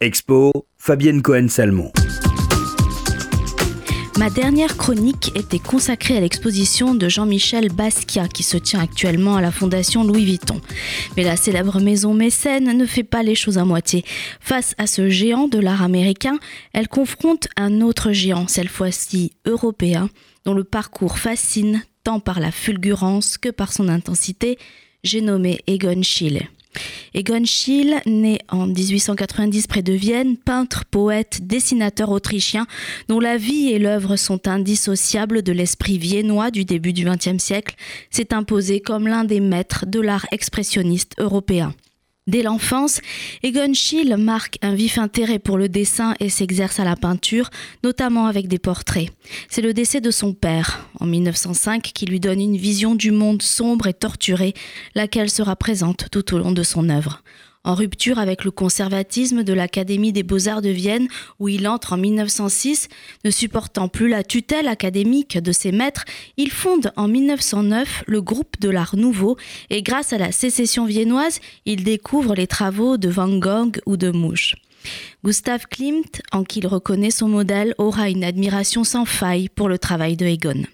Expo, Fabienne Cohen-Salmon. Ma dernière chronique était consacrée à l'exposition de Jean-Michel Basquiat qui se tient actuellement à la Fondation Louis Vuitton. Mais la célèbre maison mécène ne fait pas les choses à moitié. Face à ce géant de l'art américain, elle confronte un autre géant, cette fois-ci européen, dont le parcours fascine tant par la fulgurance que par son intensité. J'ai nommé Egon Schiele. Egon Schiele, né en 1890 près de Vienne, peintre, poète, dessinateur autrichien, dont la vie et l'œuvre sont indissociables de l'esprit viennois du début du XXe siècle, s'est imposé comme l'un des maîtres de l'art expressionniste européen. Dès l'enfance, Egon Schiele marque un vif intérêt pour le dessin et s'exerce à la peinture, notamment avec des portraits. C'est le décès de son père, en 1905, qui lui donne une vision du monde sombre et torturé, laquelle sera présente tout au long de son œuvre en rupture avec le conservatisme de l'Académie des beaux-arts de Vienne, où il entre en 1906, ne supportant plus la tutelle académique de ses maîtres, il fonde en 1909 le groupe de l'Art Nouveau et grâce à la sécession viennoise, il découvre les travaux de Van Gogh ou de Mouche. Gustav Klimt, en qui il reconnaît son modèle, aura une admiration sans faille pour le travail de Egon.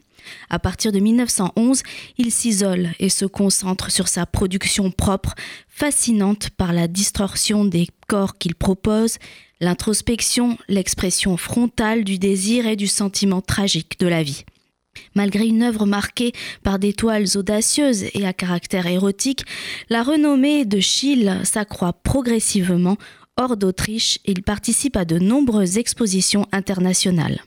À partir de 1911, il s'isole et se concentre sur sa production propre, fascinante par la distorsion des corps qu'il propose, l'introspection, l'expression frontale du désir et du sentiment tragique de la vie. Malgré une œuvre marquée par des toiles audacieuses et à caractère érotique, la renommée de Schiele s'accroît progressivement. Hors d'Autriche, il participe à de nombreuses expositions internationales.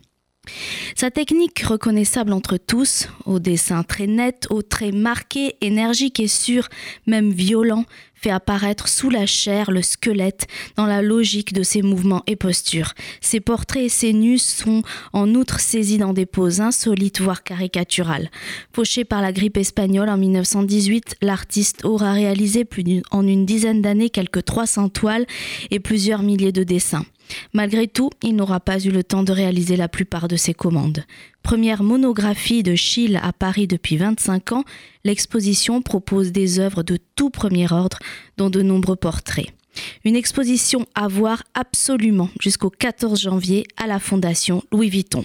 Sa technique reconnaissable entre tous, au dessin très net, aux traits marqués, énergiques et sûrs, même violents, fait apparaître sous la chair le squelette dans la logique de ses mouvements et postures. Ses portraits et ses nus sont en outre saisis dans des poses insolites voire caricaturales. Fauché par la grippe espagnole en 1918, l'artiste aura réalisé en une dizaine d'années quelques 300 toiles et plusieurs milliers de dessins. Malgré tout, il n'aura pas eu le temps de réaliser la plupart de ses commandes. Première monographie de Schiele à Paris depuis 25 ans, l'exposition propose des œuvres de tout premier ordre, dont de nombreux portraits. Une exposition à voir absolument jusqu'au 14 janvier à la Fondation Louis Vuitton.